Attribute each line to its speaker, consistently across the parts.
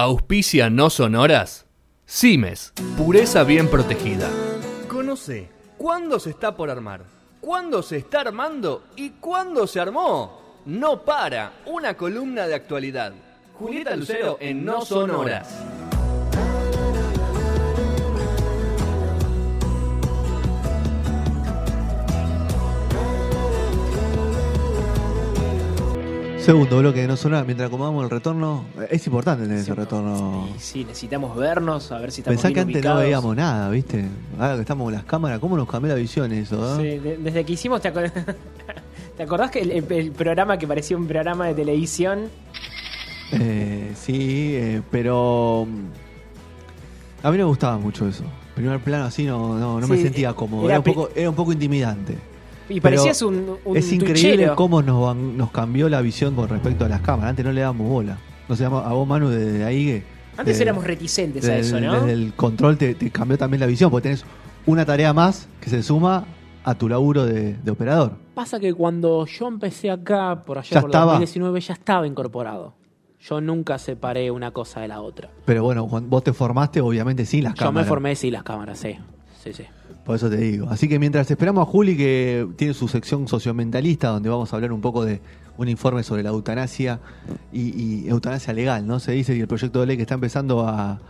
Speaker 1: Auspicia no sonoras. Cimes, pureza bien protegida. Conoce cuándo se está por armar, cuándo se está armando y cuándo se armó. No para, una columna de actualidad. Julieta Lucero en No Sonoras.
Speaker 2: Segundo bloque de no sonar, mientras acomodamos el retorno, es importante tener ese retorno.
Speaker 3: Sí, sí, necesitamos vernos, a ver si estamos
Speaker 2: Pensá que antes no veíamos nada, ¿viste? Ahora que estamos con las cámaras, ¿cómo nos cambió la visión eso? eh?
Speaker 3: Sí, de- desde que hicimos, ¿te, acor- ¿te acordás que el, programa que parecía un programa de televisión?
Speaker 2: Eh, sí, eh, pero mm, a mí me gustaba mucho eso. Primer plano así no, no, no me sentía cómodo.
Speaker 3: era
Speaker 2: Era, un poco, era un poco intimidante.
Speaker 3: Y parecías un, un
Speaker 2: es increíble cómo nos, nos cambió la visión con respecto a las cámaras. Antes no le dábamos bola. No sé, a vos, Manu, desde ahí.
Speaker 3: Antes
Speaker 2: desde-
Speaker 3: éramos reticentes a eso, ¿no?
Speaker 2: desde el control te, te cambió también la visión, porque tenés una tarea más que se suma a tu laburo de, de operador.
Speaker 4: Pasa que cuando yo empecé acá, por allá
Speaker 2: Ya
Speaker 4: por
Speaker 2: estaba.
Speaker 4: 2019, ya estaba incorporado. Yo nunca separé una cosa de la otra.
Speaker 2: Pero bueno, vos te formaste, obviamente sin las
Speaker 4: Yo
Speaker 2: cámaras.
Speaker 4: me formé sí las cámaras, sí. Sí, sí.
Speaker 2: Por eso te digo. Así que mientras esperamos a Juli, que tiene su sección socioambientalista, donde vamos a hablar un poco de un informe sobre la eutanasia y, y eutanasia legal, ¿no? Se dice que el proyecto de ley que está empezando a,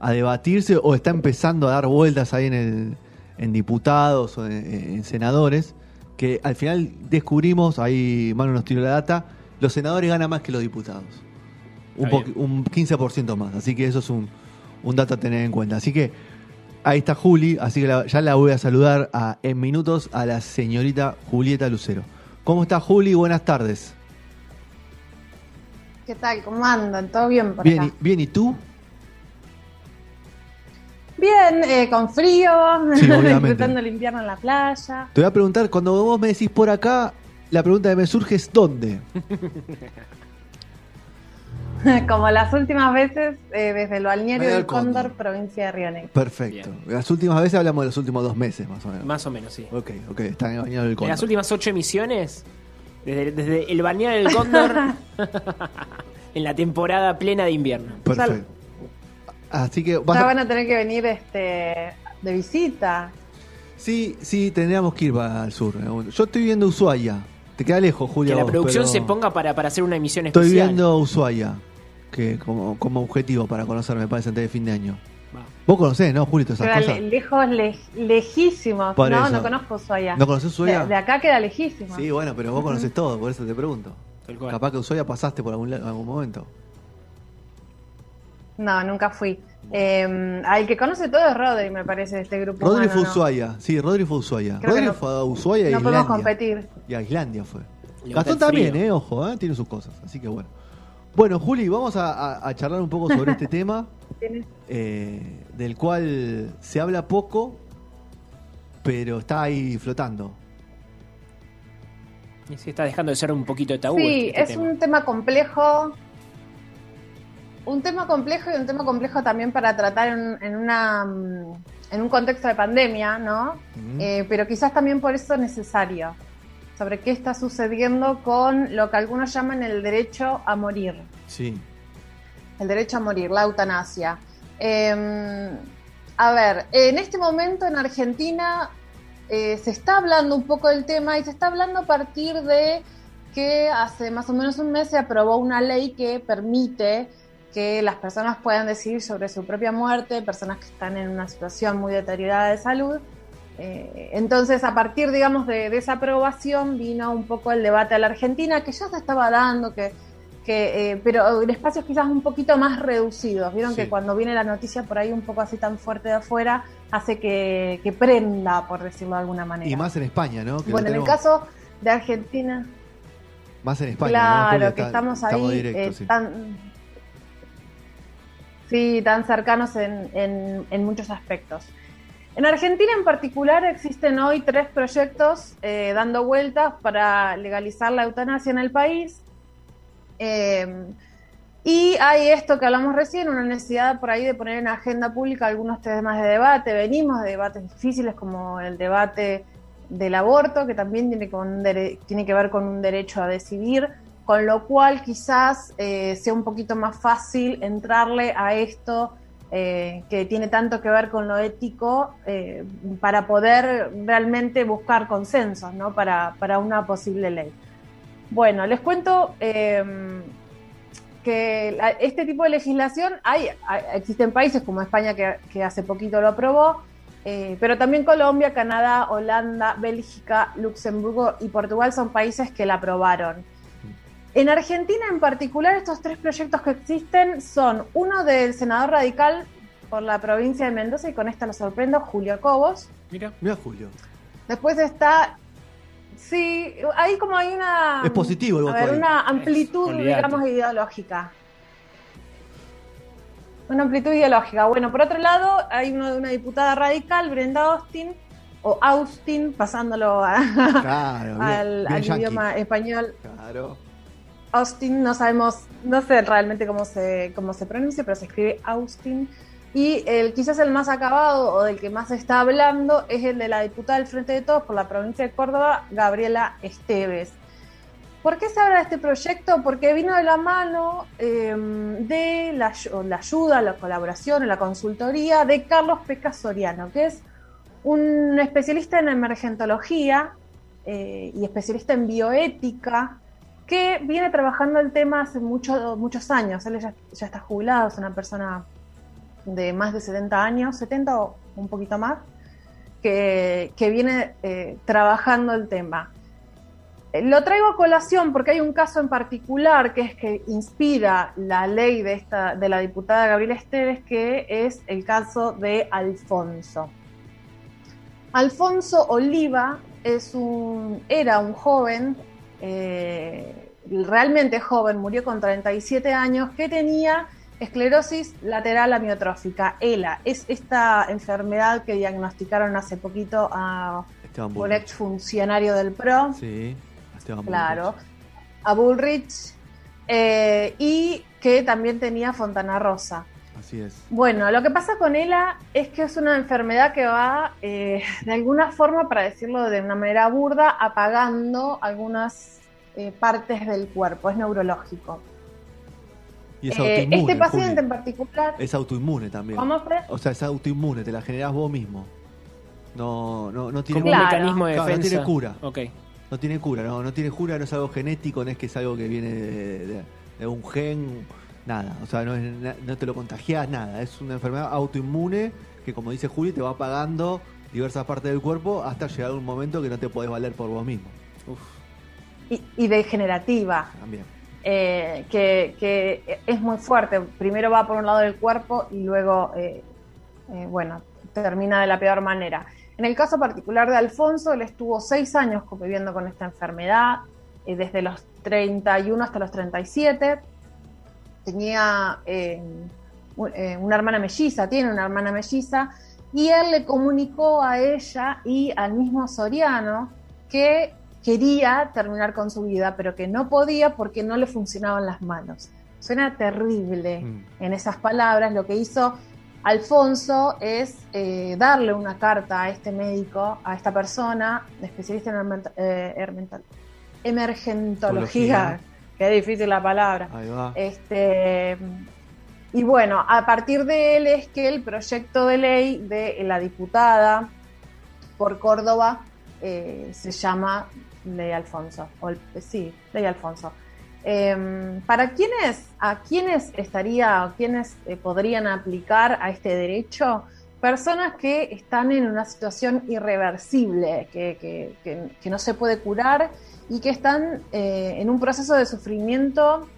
Speaker 2: a debatirse o está empezando a dar vueltas ahí en, el, en diputados o en, en senadores, que al final descubrimos, ahí Manu nos tiró la data, los senadores ganan más que los diputados. Un, po- un 15% más. Así que eso es un, un dato a tener en cuenta. Así que Ahí está Juli, así que la- ya la voy a saludar a- en minutos a la señorita Julieta Lucero. ¿Cómo está Juli? Buenas tardes.
Speaker 5: ¿Qué tal? ¿Cómo andan? ¿Todo bien por
Speaker 2: Bien,
Speaker 5: acá?
Speaker 2: y, bien, ¿y tú?
Speaker 5: Bien, eh, con frío,
Speaker 2: Sí,
Speaker 5: disfrutando el invierno en la playa.
Speaker 2: Te voy a preguntar, cuando vos me decís por acá, la pregunta que me surge es ¿dónde?
Speaker 5: Como las últimas veces, eh, desde el balneario
Speaker 2: Balneario
Speaker 5: del
Speaker 2: Cóndor.
Speaker 5: Cóndor, provincia de Río Negro.
Speaker 2: Perfecto. Las últimas veces hablamos de los últimos dos meses, más o menos.
Speaker 3: Más o menos, sí.
Speaker 2: Ok, ok, está en el bañado del
Speaker 3: En
Speaker 2: Cóndor.
Speaker 3: las últimas ocho emisiones, desde, desde el balneario del Cóndor, en la temporada plena de invierno.
Speaker 2: Perfecto. Así que vas
Speaker 5: Ya
Speaker 2: a-
Speaker 5: van a tener que venir este de visita.
Speaker 2: Sí, sí, tendríamos que ir para el sur. Yo estoy viendo Ushuaia. Te queda lejos, Julia.
Speaker 3: Que la
Speaker 2: vos,
Speaker 3: producción
Speaker 2: pero-
Speaker 3: se ponga para, para hacer una emisión
Speaker 2: Estoy
Speaker 3: especial.
Speaker 2: viendo Ushuaia que como, como objetivo para conocer, me parece, antes de fin de año. Vos conocés, ¿no, Juli, todas esas
Speaker 5: Queda
Speaker 2: cosas?
Speaker 5: le- lejos, le- lejísimos.
Speaker 2: Por
Speaker 5: no,
Speaker 2: eso.
Speaker 5: no conozco Ushuaia.
Speaker 2: ¿No conocés Ushuaia?
Speaker 5: De, de acá queda lejísimo.
Speaker 2: Sí, bueno, pero vos conocés todo, por eso te pregunto.
Speaker 3: Tal cual.
Speaker 2: Capaz que Ushuaia pasaste por algún, la- algún momento.
Speaker 5: No, nunca fui. Eh, al que conoce todo es Rodri, me parece, de este grupo.
Speaker 2: Rodri
Speaker 5: humano,
Speaker 2: fue
Speaker 5: ¿no?
Speaker 2: Ushuaia, sí, Rodri fue Ushuaia.
Speaker 5: Creo
Speaker 2: Rodri
Speaker 5: no-
Speaker 2: fue a Ushuaia y a
Speaker 5: No podemos
Speaker 2: Islandia.
Speaker 5: competir.
Speaker 2: Y a Islandia fue. Gastón también, eh, ojo, eh, tiene sus cosas. Así que bueno. Bueno, Juli, vamos a, a- a charlar un poco sobre este tema, eh, del cual se habla poco, pero está ahí flotando.
Speaker 3: Y se está dejando de ser un poquito de tabú.
Speaker 5: Sí,
Speaker 3: este
Speaker 5: es
Speaker 3: tema.
Speaker 5: un tema complejo. Un tema complejo y un tema complejo también para tratar en, en una mm, en un contexto de pandemia, ¿no?
Speaker 2: Mm.
Speaker 5: Eh, pero quizás también por eso necesario. Sobre qué está sucediendo con lo que algunos llaman el derecho a morir.
Speaker 2: Sí.
Speaker 5: El derecho a morir, la eutanasia. Eh, a ver, en este momento en Argentina eh, se está hablando un poco del tema y se está hablando a partir de que hace más o menos un mes se aprobó una ley que permite que las personas puedan decidir sobre su propia muerte, personas que están en una situación muy deteriorada de salud. Eh, entonces, a partir, digamos, de, de esa aprobación vino un poco el debate a la Argentina, que ya se estaba dando, que, que eh, pero en espacios quizás un poquito más reducidos. Vieron
Speaker 2: Sí.
Speaker 5: que cuando viene la noticia por ahí un poco así tan fuerte de afuera, hace que, que prenda, por decirlo de alguna manera.
Speaker 2: Y más en España, ¿no? Que
Speaker 5: bueno, en el caso de Argentina,
Speaker 2: Más en España. ¿no,
Speaker 5: claro, que
Speaker 2: Está-
Speaker 5: estamos ahí
Speaker 2: directo,
Speaker 5: eh,
Speaker 2: sí.
Speaker 5: tan, sí, tan cercanos en, en- en muchos aspectos. En Argentina en particular existen hoy tres proyectos eh, dando vueltas para legalizar la eutanasia en el país. Eh, y hay esto que hablamos recién, una necesidad por ahí de poner en agenda pública algunos temas de debate. Venimos de debates difíciles como el debate del aborto, que también tiene, con tiene que ver con un derecho a decidir, con lo cual quizás eh, sea un poquito más fácil entrarle a esto eh, que tiene tanto que ver con lo ético eh, para poder realmente buscar consensos ¿no? para, para una posible ley. Bueno, les cuento em, que este tipo de legislación hay, hay- existen países como España que, que hace poquito lo aprobó, eh, pero también Colombia, Canadá, Holanda, Bélgica, Luxemburgo y Portugal son países que la aprobaron. En Argentina en particular estos tres proyectos que existen son uno del senador radical por la provincia de Mendoza y con esta lo sorprendo, Julio Cobos.
Speaker 3: Mira.
Speaker 2: Mira, Julio.
Speaker 5: Después está. Sí, ahí como hay una.
Speaker 2: Es positivo el
Speaker 5: a ver, una amplitud, digamos, ideológica. Una amplitud ideológica. Bueno, por otro lado, hay uno de una diputada radical, Brenda Austin, o Austin, pasándolo a-
Speaker 2: Claro, bien,
Speaker 5: al,
Speaker 2: bien
Speaker 5: al
Speaker 2: yankee.
Speaker 5: idioma español.
Speaker 2: Claro.
Speaker 5: Austin, no sabemos, no sé realmente cómo se, cómo se pronuncia, pero se escribe Austin. Y el quizás el más acabado o del que más se está hablando es el de la diputada del Frente de Todos por la provincia de Córdoba, Gabriela Esteves. ¿Por qué se habla de este proyecto? Porque vino de la mano eh, de la, ay- la ayuda, la colaboración, la consultoría de Carlos Peca Soriano, que es un especialista en emergentología eh, y especialista en bioética, que viene trabajando el tema hace mucho- muchos años. Él ya, está jubilado, es una persona de más de 70 años, 70 o un poquito más, que, que viene eh, trabajando el tema. Eh, Lo traigo a colación porque hay un caso en particular que es que inspira la ley de, esta, de la diputada Gabriela Esteves, que es el caso de Alfonso. Alfonso Oliva es un, era un joven, eh, realmente joven, murió con 37 años, que tenía esclerosis lateral amiotrófica, ELA. Es esta enfermedad que diagnosticaron hace poquito a un ex funcionario del PRO,
Speaker 2: Sí, Esteban
Speaker 5: claro,
Speaker 2: Bullrich.
Speaker 5: a Bullrich, eh, y que también tenía Fontana Rosa.
Speaker 2: Así es.
Speaker 5: Bueno, lo que pasa con ELA es que es una enfermedad que va, eh, de alguna forma, para decirlo de una manera burda, apagando algunas eh, partes del cuerpo, es neurológico.
Speaker 2: Y es
Speaker 5: Eh,
Speaker 2: autoinmune.
Speaker 5: este paciente
Speaker 2: Juli.
Speaker 5: en particular,
Speaker 2: Es autoinmune también.
Speaker 5: ¿cómo fue?
Speaker 2: O sea, es autoinmune, te la generás vos mismo. No, no, no tiene
Speaker 3: Como
Speaker 5: Claro.
Speaker 3: un mecanismo de
Speaker 2: Claro, no
Speaker 3: defensa.
Speaker 2: tiene cura.
Speaker 3: Ok.
Speaker 2: No tiene cura, no, no tiene cura, no es algo genético, no es que es algo que viene de, de- de un gen, nada. O sea, no, es no te lo contagias, nada. Es una enfermedad autoinmune que, como dice Juli, te va apagando diversas partes del cuerpo hasta llegar un momento que no te podés valer por vos mismo.
Speaker 3: Uf.
Speaker 5: Y, y degenerativa.
Speaker 2: También.
Speaker 5: eh, que, que es muy fuerte. Primero va por un lado del cuerpo y luego, eh, eh, bueno, termina de la peor manera. En el caso particular de Alfonso, él estuvo seis años conviviendo con esta enfermedad, desde los 31 hasta los 37. Tenía eh, eh, una hermana melliza, tiene una hermana melliza, y él le comunicó a ella y al mismo Soriano que quería terminar con su vida, pero que no podía porque no le funcionaban las manos. Suena terrible
Speaker 2: Mm.
Speaker 5: en esas palabras. Lo que hizo Alfonso es eh, darle una carta a este médico, a esta persona, especialista en eh, emergentología. Qué difícil la palabra.
Speaker 2: Ahí va.
Speaker 5: Este, y bueno, a partir de él es que el proyecto de ley de la diputada por Córdoba eh, se llama Ley Alfonso. O el- sí, Ley Alfonso. Em, ¿Para quiénes, a quiénes estaría, o quiénes eh, podrían aplicar a este derecho? Personas que están en una situación irreversible, que, que- que- que no se puede curar y que están eh, en un proceso de sufrimiento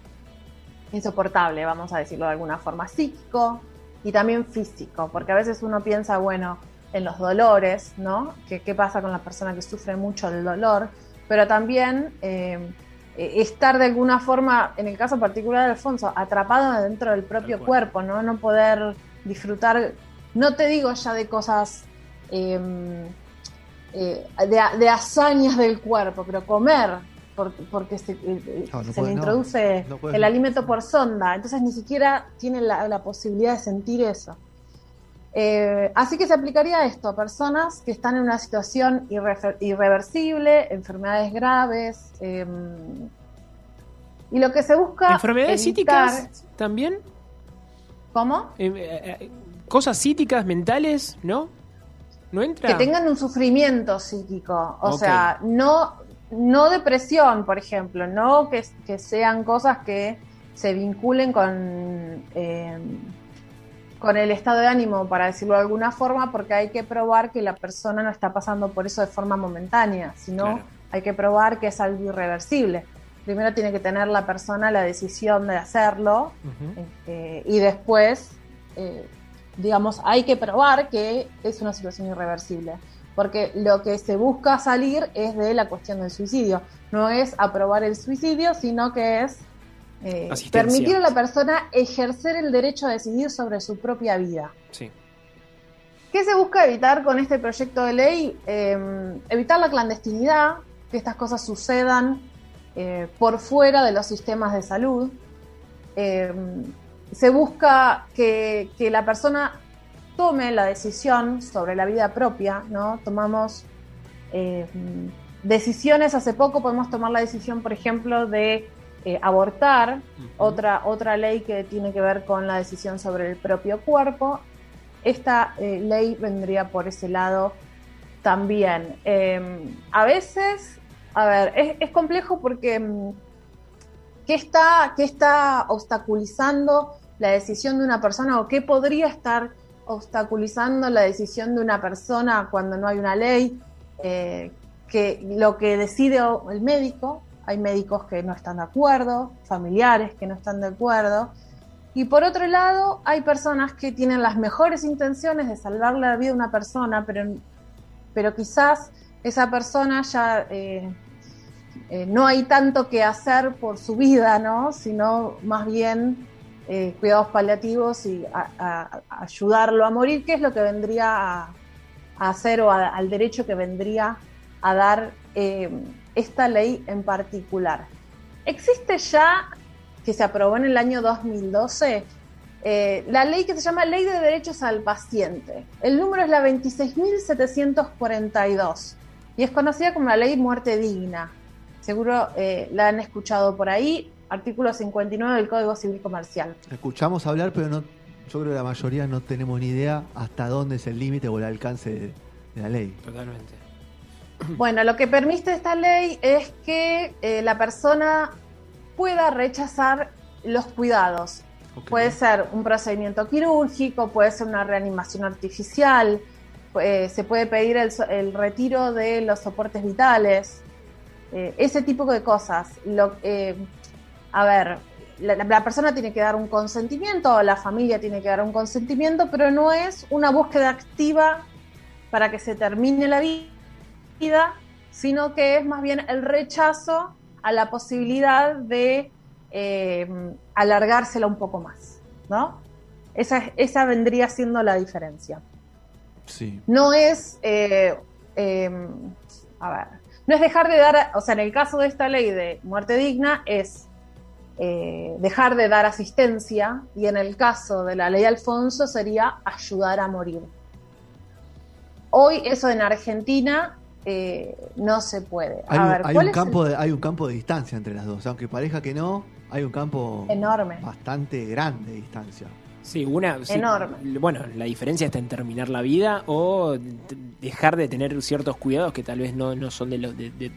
Speaker 5: insoportable, vamos a decirlo de alguna forma, psíquico y también físico, porque a veces uno piensa, bueno, en los dolores, ¿no? ¿Qué, qué pasa con la persona que sufre mucho el dolor? Pero también eh, eh, estar de alguna forma, en el caso particular de Alfonso, atrapado dentro del propio cuerpo, ¿no? No poder disfrutar, no te digo ya de cosas... eh, eh, de, de hazañas del cuerpo, pero comer, por- porque se, eh,
Speaker 2: No, no
Speaker 5: se
Speaker 2: puede-
Speaker 5: le introduce
Speaker 2: no puede-
Speaker 5: el alimento por sonda, entonces ni siquiera tiene la, la posibilidad de sentir eso. Eh, así que se aplicaría esto a personas que están en una situación irrefer- irreversible, enfermedades graves, eh, Y lo que se busca
Speaker 3: ¿Enfermedades
Speaker 5: evitar-
Speaker 3: psíquicas también?
Speaker 5: ¿Cómo?
Speaker 3: Eh, eh, eh, ¿Cosas psíquicas, mentales? ¿No? ¿No entra?
Speaker 5: que tengan un sufrimiento psíquico, o sea, no, no depresión, por ejemplo, no que, que sean cosas que se vinculen con, eh, con el estado de ánimo, para decirlo de alguna forma, porque hay que probar que la persona no está pasando por eso de forma momentánea, sino
Speaker 3: Claro.
Speaker 5: hay que probar que es algo irreversible. Primero tiene que tener la persona la decisión de hacerlo, eh, y después, eh, digamos, hay que probar que es una situación irreversible. Porque lo que se busca salir es de la cuestión del suicidio. No es aprobar el suicidio, sino que es eh, permitir a la persona ejercer el derecho a decidir sobre su propia vida.
Speaker 3: Sí.
Speaker 5: ¿Qué se busca evitar con este proyecto de ley? Eh, evitar la clandestinidad, que estas cosas sucedan eh, por fuera de los sistemas de salud. Se busca que, que la persona tome la decisión sobre la vida propia, ¿no? Tomamos eh, decisiones, hace poco podemos tomar la decisión, por ejemplo, de eh, abortar, otra, otra ley que tiene que ver con la decisión sobre el propio cuerpo. Esta eh, ley vendría por ese lado también. Eh, a veces, a ver, es, es complejo porque mm, ¿qué está, ¿qué está obstaculizando la decisión de una persona o qué podría estar obstaculizando la decisión de una persona cuando no hay una ley? Eh, que lo que decide el médico, hay médicos que no están de acuerdo, familiares que no están de acuerdo, y por otro lado hay personas que tienen las mejores intenciones de salvar la vida de una persona, pero, pero quizás esa persona ya eh, eh, no hay tanto que hacer por su vida, ¿no? Sino más bien eh, cuidados paliativos y ayudarlo a morir, que es lo que vendría a, hacer o al derecho que vendría a dar eh, esta ley en particular. Existe ya, que se aprobó en el año 2012, eh, la ley que se llama Ley de Derechos al Paciente. El número es la 26.742 y es conocida como la Ley Muerte Digna. Seguro la han escuchado por ahí, artículo 59 del Código Civil Comercial.
Speaker 2: Escuchamos hablar, pero no, yo creo que la mayoría no tenemos ni idea hasta dónde es el límite o el alcance de, de la ley.
Speaker 3: Totalmente.
Speaker 5: Bueno, lo que permite esta ley es que eh, la persona pueda rechazar los cuidados. Puede ser un procedimiento quirúrgico, puede ser una reanimación artificial, eh, se puede pedir el, retiro de los soportes vitales, eh, ese tipo de cosas. Lo, eh, a ver, la, la persona tiene que dar un consentimiento, la familia tiene que dar un consentimiento, pero no es una búsqueda activa para que se termine la vi- vida, sino que es más bien el rechazo a la posibilidad de eh, alargársela un poco más, ¿no? Esa, es- esa vendría siendo la diferencia.
Speaker 2: Sí.
Speaker 5: No es, eh, eh, a ver, no es dejar de dar, o sea, en el caso de esta ley de muerte digna es eh, dejar de dar asistencia y en el caso de la ley Alfonso sería ayudar a morir. Hoy eso en Argentina eh, no se puede.
Speaker 2: Hay,
Speaker 5: a
Speaker 2: un-
Speaker 5: ver,
Speaker 2: hay
Speaker 5: ¿cuál
Speaker 2: un
Speaker 5: es el-
Speaker 2: campo de, hay un campo de distancia entre las dos. Aunque pareja que no, hay un campo
Speaker 5: Enorme.
Speaker 2: bastante grande de distancia.
Speaker 3: Sí, una. sí,
Speaker 5: Enorme.
Speaker 3: Bueno, la diferencia está en terminar la vida o dejar de tener ciertos cuidados que tal vez no, no son de lo, de, de-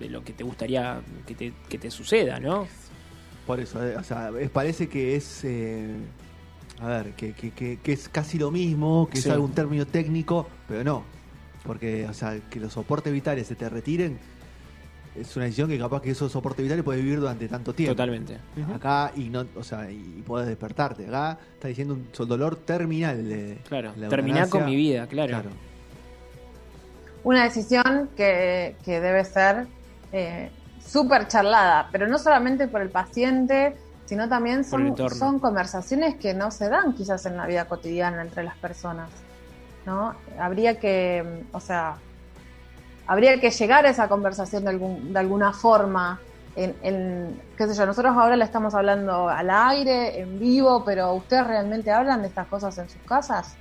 Speaker 3: de lo que te gustaría que te, que te suceda, ¿no?
Speaker 2: Por eso, eh, o sea, es- parece que es. eh, a ver, que, que- que- que es casi lo mismo, que
Speaker 3: Sí.
Speaker 2: es algún término técnico, pero no. Porque, o sea, que los soportes vitales se te retiren, es una decisión que capaz que esos soportes vitales puedes vivir durante tanto tiempo.
Speaker 3: Totalmente.
Speaker 2: Acá y no, o sea, y podés despertarte. Acá está diciendo un dolor terminal de
Speaker 3: Claro,
Speaker 2: la
Speaker 3: terminar con mi vida, claro.
Speaker 5: una decisión que, que debe ser eh, súper charlada, pero no solamente por el paciente, sino también son, son conversaciones que no se dan quizás en la vida cotidiana entre las personas. ¿no? Habría que, o sea, habría que llegar a esa conversación de, algún, de alguna forma. En, en, qué sé yo, nosotros ahora le estamos hablando al aire, en vivo, pero ¿ustedes realmente hablan de estas cosas en sus casas?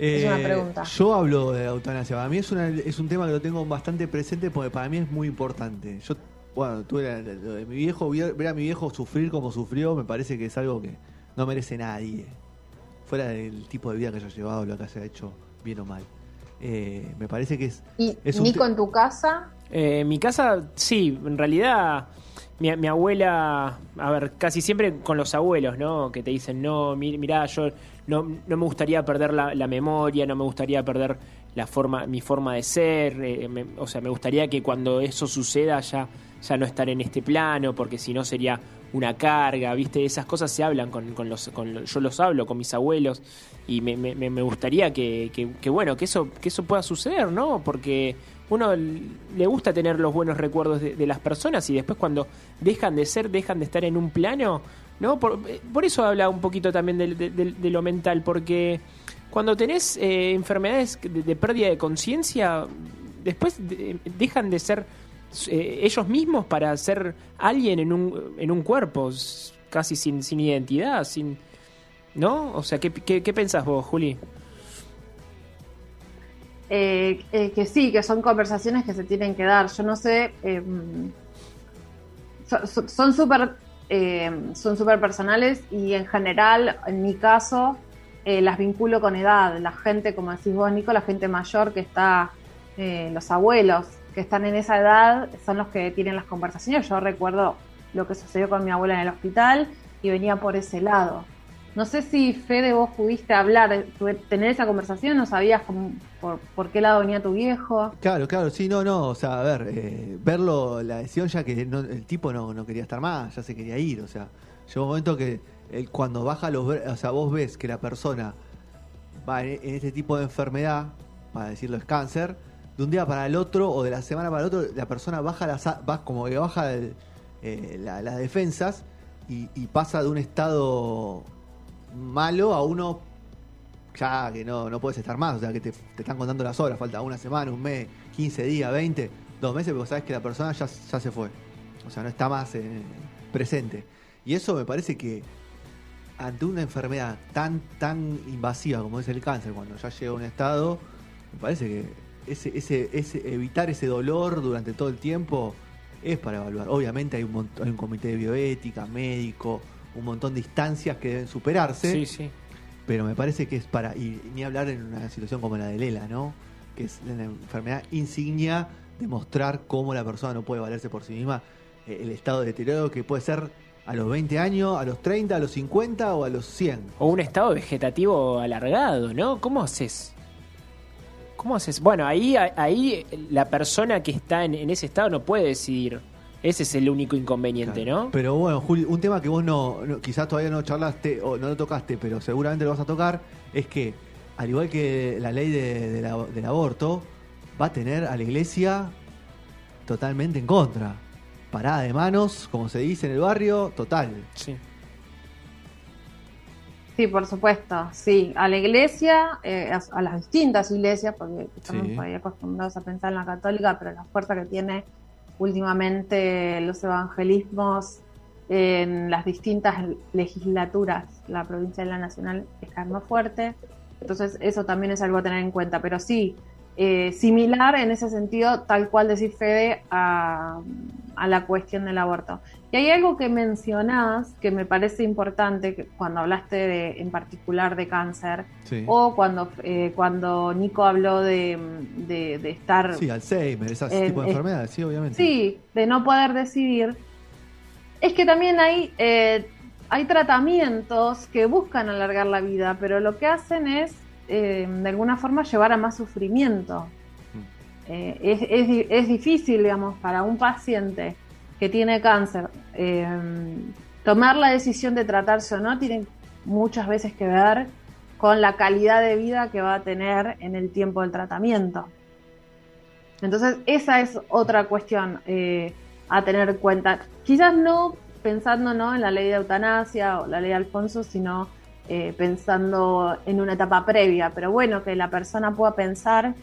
Speaker 5: Es una pregunta.
Speaker 2: Eh, Yo hablo de eutanasia. Para mí es, una, es un tema que lo tengo bastante presente porque para mí es muy importante. Yo bueno, tuve lo de mi viejo, ver a mi viejo sufrir como sufrió, me parece que es algo que no merece nadie. Fuera del tipo de vida que haya llevado, lo que haya hecho, bien o mal. Eh, me parece que es.
Speaker 5: Y
Speaker 2: Es
Speaker 5: Nico, en tu casa,
Speaker 3: Eh, mi casa, sí, en realidad mi, abuela, a ver, casi siempre con los abuelos, ¿no? Que te dicen, no, mi- mirá, yo no, no me gustaría perder la, memoria, no me gustaría perder la forma, mi forma de ser, eh, me- o sea, me gustaría que cuando eso suceda ya, ya no estar en este plano, porque si no sería una carga, ¿viste? Esas cosas se hablan con, con los, con yo los hablo con mis abuelos y me, me- me gustaría que, que- que, bueno, que eso, que eso pueda suceder, ¿no? Porque uno le gusta tener los buenos recuerdos de, las personas y después cuando dejan de ser, dejan de estar en un plano, ¿no? Por, eh, eso habla un poquito también de, de- lo mental, porque cuando tenés eh, enfermedades de, pérdida de conciencia, después de- dejan de ser eh, ellos mismos para ser alguien en un, en un cuerpo, casi sin, sin identidad, sin... ¿No? O sea, ¿qué, qué, qué pensás vos, Juli?
Speaker 5: Eh, eh, que sí, que son conversaciones que se tienen que dar. Yo no sé, eh, so- so- son súper eh, son súper personales y en general, en mi caso, eh, las vinculo con edad. La gente, como decís vos, Nico, la gente mayor que está, los abuelos que están en esa edad, son los que tienen las conversaciones. Yo recuerdo lo que sucedió con mi abuela en el hospital y venía por ese lado. No sé si, Fede, vos pudiste hablar, tener esa conversación, no sabías cómo- por, por qué lado venía tu viejo.
Speaker 2: Claro, claro, sí, no, no, o sea, a ver, eh, verlo, la decisión ya que no- el tipo no, no quería estar más, ya se quería ir, o sea, llegó un momento que cuando baja los, o sea, vos ves que la persona va en, este tipo de enfermedad, para decirlo es cáncer, de un día para el otro o de la semana para el otro, la persona baja las, va como que baja eh, la- las defensas y pasa de un estado malo a uno ya que no, no puedes estar más, o sea, que te, te están contando las horas, falta una semana, un mes, 15 días, 20, dos meses, pero sabes que la persona ya, ya se fue. O sea, no está más eh, presente. Y eso me parece que ante una enfermedad tan, tan invasiva como es el cáncer, cuando ya llega a un estado, me parece que ese, ese, ese, evitar ese dolor durante todo el tiempo es para evaluar. Obviamente hay un, hay un comité de bioética, médico, un montón de instancias que deben superarse
Speaker 3: Sí, sí.
Speaker 2: pero me parece que es para, y ni hablar en una situación como la de Lela, ¿no? Que es la enfermedad insignia de mostrar cómo la persona no puede valerse por sí misma, eh, el estado de deterioro que puede ser a los 20 años, a los 30, a los 50 o a los 100.
Speaker 3: O un estado vegetativo alargado, ¿no? ¿Cómo haces? ¿Cómo haces? Bueno, ahí, ahí la persona que está en, en ese estado no puede decidir. Ese es el único inconveniente,
Speaker 2: Claro.
Speaker 3: ¿no?
Speaker 2: Pero bueno, Juli, un tema que vos no, no- quizás todavía no charlaste o no lo tocaste, pero seguramente lo vas a tocar, es que, al igual que la ley de- de la- del aborto, va a tener a la iglesia totalmente en contra. Parada de manos, como se dice en el barrio, total.
Speaker 3: Sí.
Speaker 5: Sí, por supuesto, sí. A la iglesia, eh, a, a las distintas iglesias, porque estamos
Speaker 2: Sí.
Speaker 5: por ahí acostumbrados a pensar en la católica, pero la fuerza que tiene últimamente los evangelismos en las distintas legislaturas, la provincia y la nacional, es cada vez más fuerte. Entonces, eso también es algo a tener en cuenta. Pero sí, eh, similar en ese sentido, tal cual decir Fede, a, a la cuestión del aborto. Y hay algo que mencionás que me parece importante que cuando hablaste de, en particular de cáncer
Speaker 2: Sí.
Speaker 5: o cuando, eh, cuando Nico habló de, de- de estar,
Speaker 2: Sí, Alzheimer, ese
Speaker 5: Eh,
Speaker 2: tipo de enfermedades, sí, obviamente.
Speaker 5: sí, de no poder decidir, es que también hay, eh, hay tratamientos que buscan alargar la vida, pero lo que hacen es eh, de alguna forma llevar a más sufrimiento. Eh, es, es di- es difícil, digamos, para un paciente que tiene cáncer, eh, tomar la decisión de tratarse o no tiene muchas veces que ver con la calidad de vida que va a tener en el tiempo del tratamiento. Entonces, esa es otra cuestión a tener en cuenta. Quizás no pensando ¿no? en la ley de eutanasia o la ley de Alfonso, sino eh, pensando en una etapa previa. Pero bueno, que la persona pueda pensar,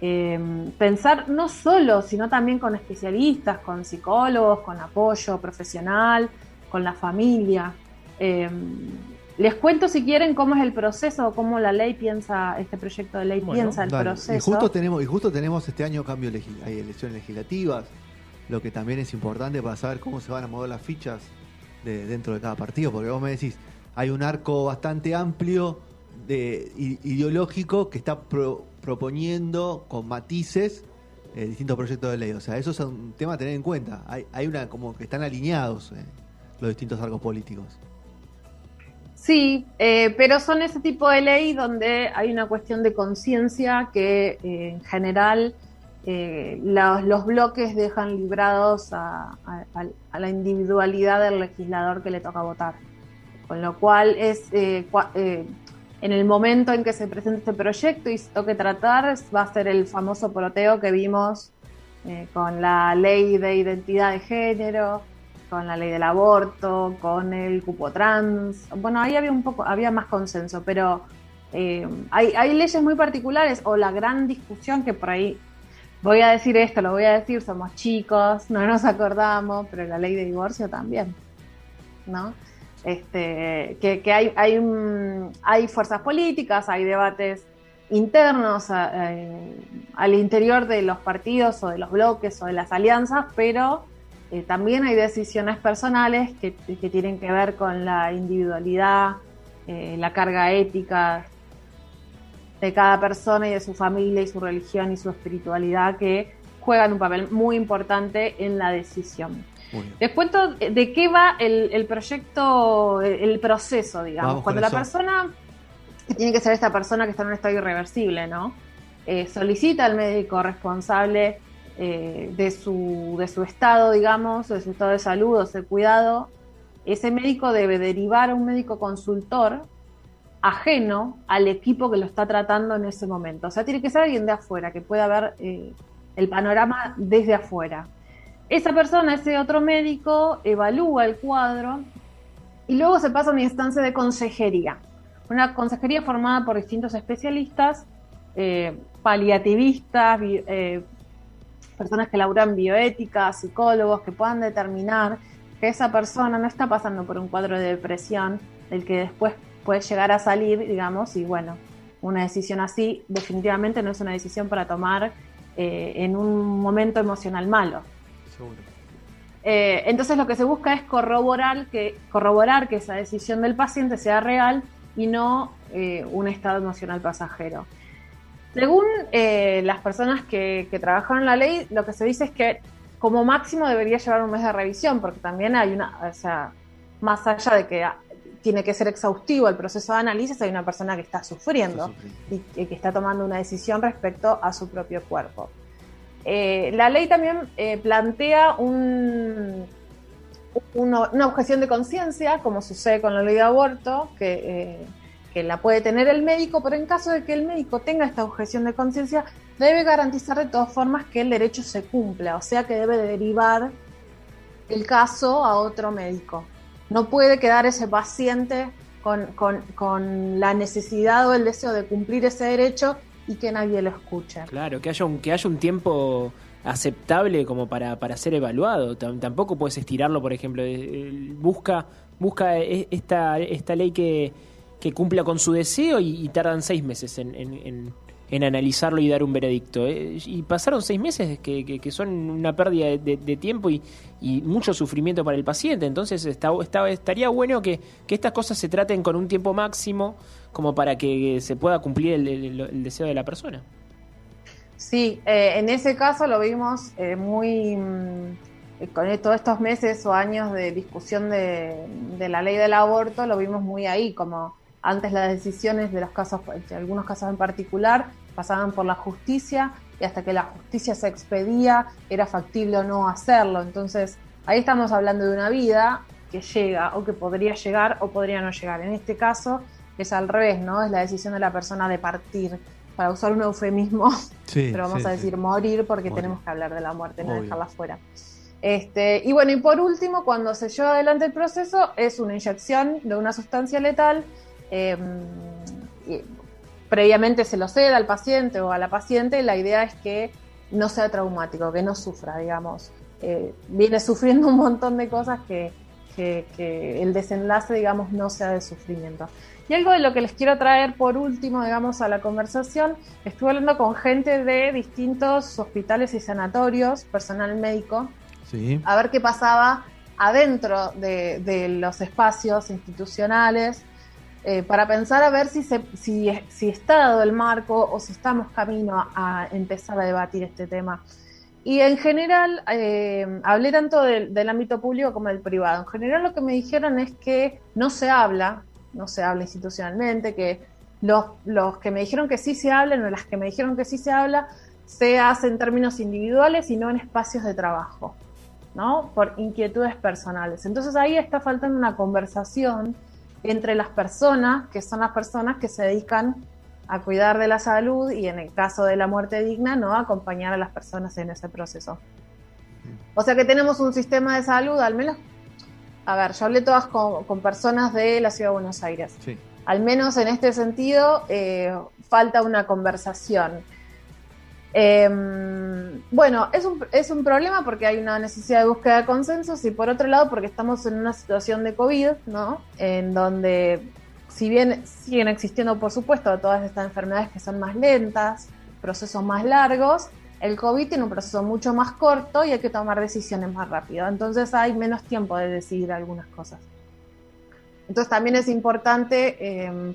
Speaker 5: eh, pensar no solo, sino también con especialistas, con psicólogos, con apoyo profesional, con la familia. Eh, les cuento si quieren cómo es el proceso, cómo la ley piensa, este proyecto de ley
Speaker 3: Bueno,
Speaker 5: piensa el
Speaker 2: Dale.
Speaker 5: proceso.
Speaker 2: Y justo tenemos, y justo tenemos este año cambio legis- hay elecciones legislativas. lo que también es importante para saber cómo se van a mover las fichas de, dentro de cada partido, porque vos me decís, hay un arco bastante amplio de, ideológico que está proponiendo con matices eh, distintos proyectos de ley. O sea, eso es un tema a tener en cuenta. Hay, hay una como que están alineados eh, los distintos arcos políticos.
Speaker 5: Sí, eh, pero son ese tipo de ley donde hay una cuestión de conciencia que en general los, bloques dejan librados a, la individualidad del legislador que le toca votar. Con lo cual es en el momento en que se presente este proyecto y se toque tratar, va a ser el famoso proteo que vimos eh, con la ley de identidad de género, con la ley del aborto, con el cupo trans. Bueno, ahí había un poco, había más consenso, pero eh, hay leyes muy particulares o la gran discusión que por ahí voy a decir esto, lo voy a decir, somos chicos, no nos acordamos, pero la ley de divorcio también, ¿no? Este, que, hay, hay, hay, fuerzas políticas, hay debates internos eh, al interior de los partidos o de los bloques o de las alianzas, pero eh, también hay decisiones personales que, tienen que ver con la individualidad, eh, la carga ética de cada persona y de su familia y su religión y su espiritualidad que juegan un papel muy importante en la decisión. Les cuento de qué va el, proyecto, el, proceso, digamos. Cuando la persona, que tiene que ser esta persona que está en un estado irreversible, ¿no? Eh, solicita al médico responsable eh, de, su, de su estado, digamos, de su estado de salud o de cuidado, ese médico debe derivar a un médico consultor ajeno al equipo que lo está tratando en ese momento. O sea, tiene que ser alguien de afuera, que pueda ver eh, el panorama desde afuera. Esa persona, ese otro médico, evalúa el cuadro y luego se pasa a una instancia de consejería. Una consejería formada por distintos especialistas, eh, paliativistas, eh, personas que laburan bioética, psicólogos, que puedan determinar que esa persona no está pasando por un cuadro de depresión del que después puede llegar a salir, digamos, y bueno, una decisión así definitivamente no es una decisión para tomar eh, en un momento emocional malo. Eh, entonces lo que se busca es corroborar que, corroborar que esa decisión del paciente sea real y no eh, un estado emocional pasajero. Según eh, las personas que, trabajaron la ley, lo que se dice es que como máximo debería llevar un mes de revisión, porque también hay una, o sea, más allá de que tiene que ser exhaustivo el proceso de análisis, hay una persona que está sufriendo y que está tomando una decisión respecto a su propio cuerpo. Eh, la ley también eh, plantea una, objeción de conciencia, como sucede con la ley de aborto, eh, que, la puede tener el médico, pero en caso de que el médico tenga esta objeción de conciencia, debe garantizar de todas formas que el derecho se cumpla, o sea que debe derivar el caso a otro médico. No puede quedar ese paciente con, con la necesidad o el deseo de cumplir ese derecho y que nadie lo escuche.
Speaker 3: Claro, que haya un, que haya un tiempo aceptable como para, para ser evaluado. tampoco puedes estirarlo, por ejemplo. Busca, busca e, esta, esta ley que, que cumpla con su deseo y, tardan seis meses en, en, en, analizarlo y dar un veredicto. Eh, y pasaron seis meses que, son una pérdida de, tiempo y, mucho sufrimiento para el paciente. Entonces está, está, estaría bueno que, que estas cosas se traten con un tiempo máximo como para que se pueda cumplir el, deseo de la persona.
Speaker 5: Sí, eh, en ese caso lo vimos eh, muy mm, eh, con todos estos meses o años de discusión de, la ley del aborto, lo vimos muy ahí, como antes las decisiones de los casos, de algunos casos en particular, pasaban por la justicia y hasta que la justicia se expedía era factible o no hacerlo. Entonces, ahí estamos hablando de una vida que llega o que podría llegar o podría no llegar. En este caso, es al revés, ¿no? Es la decisión de la persona de partir. Para usar un eufemismo, pero vamos a decir morir porque tenemos que hablar de la muerte, no dejarla fuera. Este, y bueno, y por último, cuando se lleva adelante el proceso, es una inyección de una sustancia letal. Em, previamente se lo ceda al paciente o a la paciente. La idea es que no sea traumático, que no sufra, digamos. Eh, viene sufriendo un montón de cosas que, que el desenlace, digamos, no sea de sufrimiento. Y algo de lo que les quiero traer por último, digamos, a la conversación, estuve hablando con gente de distintos hospitales y sanatorios, personal médico,
Speaker 2: Sí.
Speaker 5: a ver qué pasaba adentro de, de los espacios institucionales, eh, para pensar a ver si, si, está dado el marco o si estamos camino a, empezar a debatir este tema. Y en general, eh, hablé tanto del, del ámbito público como del privado. En general lo que me dijeron es que no se habla, no se habla institucionalmente, que los, los que me dijeron que sí se hablan o las que me dijeron que sí se habla, se hace en términos individuales y no en espacios de trabajo, ¿no? Por inquietudes personales. Entonces ahí está faltando una conversación entre las personas, que son las personas que se dedican a cuidar de la salud y en el caso de la muerte digna, ¿no? Acompañar a las personas en ese proceso. O sea que tenemos un sistema de salud, al menos, a ver, yo hablé todas con, con personas de la ciudad de Buenos Aires.
Speaker 2: Sí.
Speaker 5: Al menos en este sentido, eh, falta una conversación. Eh, bueno, es un, es un problema porque hay una necesidad de búsqueda de consensos y por otro lado porque estamos en una situación de COVID, ¿no? En donde, si bien siguen existiendo, por supuesto, todas estas enfermedades que son más lentas, procesos más largos, el COVID tiene un proceso mucho más corto y hay que tomar decisiones más rápido. Entonces hay menos tiempo de decidir algunas cosas. Entonces también es importante eh,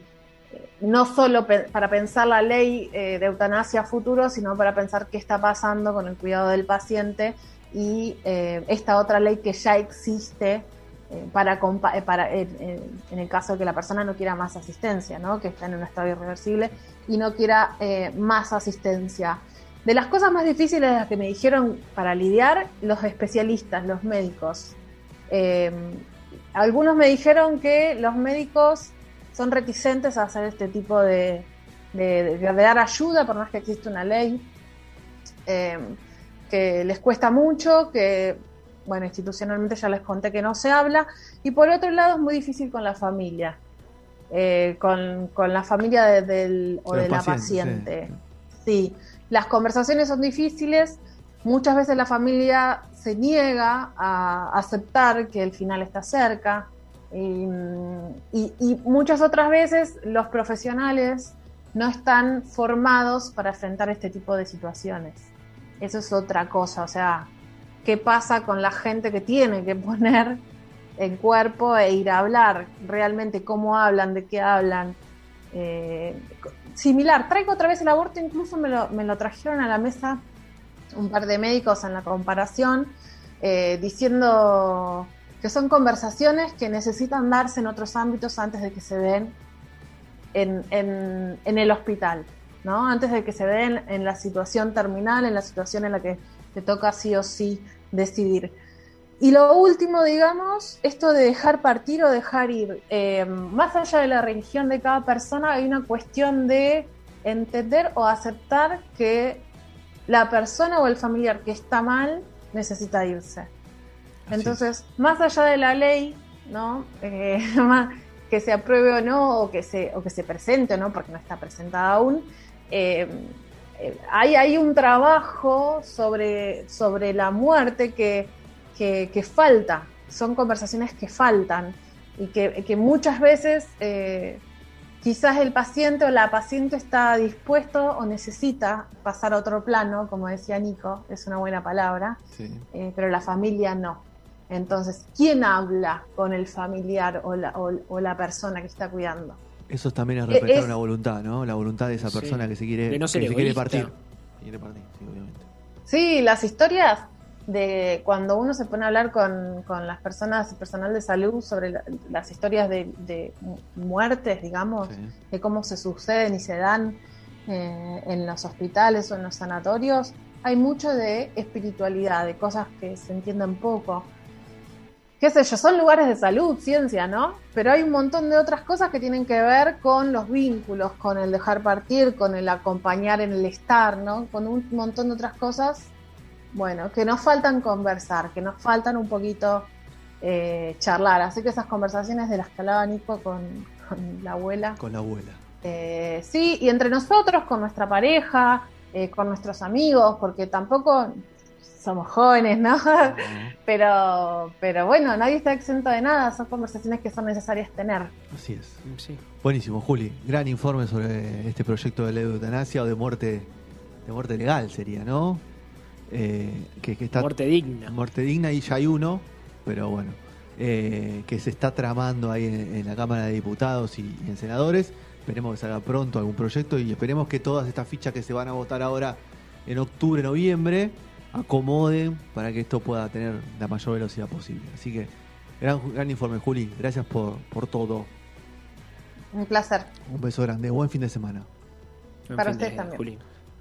Speaker 5: no solo para pensar la ley eh, de eutanasia futuro, sino para pensar qué está pasando con el cuidado del paciente y eh, esta otra ley que ya existe eh, para, para en el caso de que la persona no quiera más asistencia, ¿no? que está en un estado irreversible y no quiera más asistencia. De las cosas más difíciles de las que me dijeron para lidiar, los especialistas, los médicos. algunos me dijeron que los médicos son reticentes a hacer este tipo de, de, de, de dar ayuda, por más que existe una ley, eh, que les cuesta mucho, que, bueno, institucionalmente ya les conté que no se habla, y por otro lado es muy difícil con la familia, eh, con, con, la familia de, del, o de la paciente. Sí. sí, las conversaciones son difíciles, muchas veces la familia se niega a aceptar que el final está cerca, y, y, muchas otras veces los profesionales no están formados para enfrentar este tipo de situaciones. Eso es otra cosa, o sea, ¿qué pasa con la gente que tiene que poner el cuerpo e ir a hablar? Realmente cómo hablan, de qué hablan. Eh, similar, traigo otra vez el aborto, incluso me lo, me lo, trajeron a la mesa un par de médicos en la comparación, eh, diciendo que son conversaciones que necesitan darse en otros ámbitos antes de que se den en, en, en el hospital, ¿no? Antes de que se den en la situación terminal, en la situación en la que te toca sí o sí decidir. Y lo último, digamos, esto de dejar partir o dejar ir. Eh, más allá de la religión de cada persona, hay una cuestión de entender o aceptar que la persona o el familiar que está mal necesita irse. Entonces, más allá de la ley, ¿no? Eh, que se apruebe o no, o que se, o que se presente o no, porque no está presentada aún, eh, eh, hay, hay, un trabajo sobre, sobre la muerte que, que, que, falta, son conversaciones que faltan y que, que muchas veces eh, quizás el paciente o la paciente está dispuesto o necesita pasar a otro plano, como decía Nico, es una buena palabra, sí. pero la familia no. Entonces, ¿quién habla con el familiar o la, o, o la persona que está cuidando?
Speaker 2: Eso también es respetar es, una voluntad, ¿no? La voluntad de esa persona sí, que se quiere,
Speaker 3: no
Speaker 2: que se quiere partir. quiere partir
Speaker 5: sí, obviamente. sí, las historias de cuando uno se pone a hablar con, con las personas, personal de salud, sobre la, las historias de, de, muertes, digamos, sí. de cómo se suceden y se dan eh, en los hospitales o en los sanatorios, hay mucho de espiritualidad, de cosas que se entienden poco qué sé yo, son lugares de salud, ciencia, ¿no? Pero hay un montón de otras cosas que tienen que ver con los vínculos, con el dejar partir, con el acompañar en el estar, ¿no? Con un montón de otras cosas, bueno, que nos faltan conversar, que nos faltan un poquito eh, charlar. Así que esas conversaciones de las que hablaba Nico con, con la abuela.
Speaker 2: Con la abuela.
Speaker 5: Eh, sí, y entre nosotros, con nuestra pareja, eh, con nuestros amigos, porque tampoco somos jóvenes, ¿no? Uh -huh. Pero, pero bueno, nadie está exento de nada, son conversaciones que son necesarias tener.
Speaker 2: Así es. Sí. Buenísimo, Juli. Gran informe sobre este proyecto de ley de eutanasia o de muerte, de muerte legal sería, ¿no? eh, que, que está
Speaker 3: Muerte digna.
Speaker 2: muerte digna y ya hay uno, pero bueno, eh, que se está tramando ahí en, en la Cámara de Diputados y, y en senadores. Esperemos que salga pronto algún proyecto y esperemos que todas estas fichas que se van a votar ahora en octubre, noviembre, acomoden para que esto pueda tener la mayor velocidad posible. Así que, gran, gran informe, Juli. Gracias por, por todo.
Speaker 5: Un placer.
Speaker 2: Un beso grande. Buen fin de semana.
Speaker 3: Buen
Speaker 5: Para ustedes también.
Speaker 3: Juli.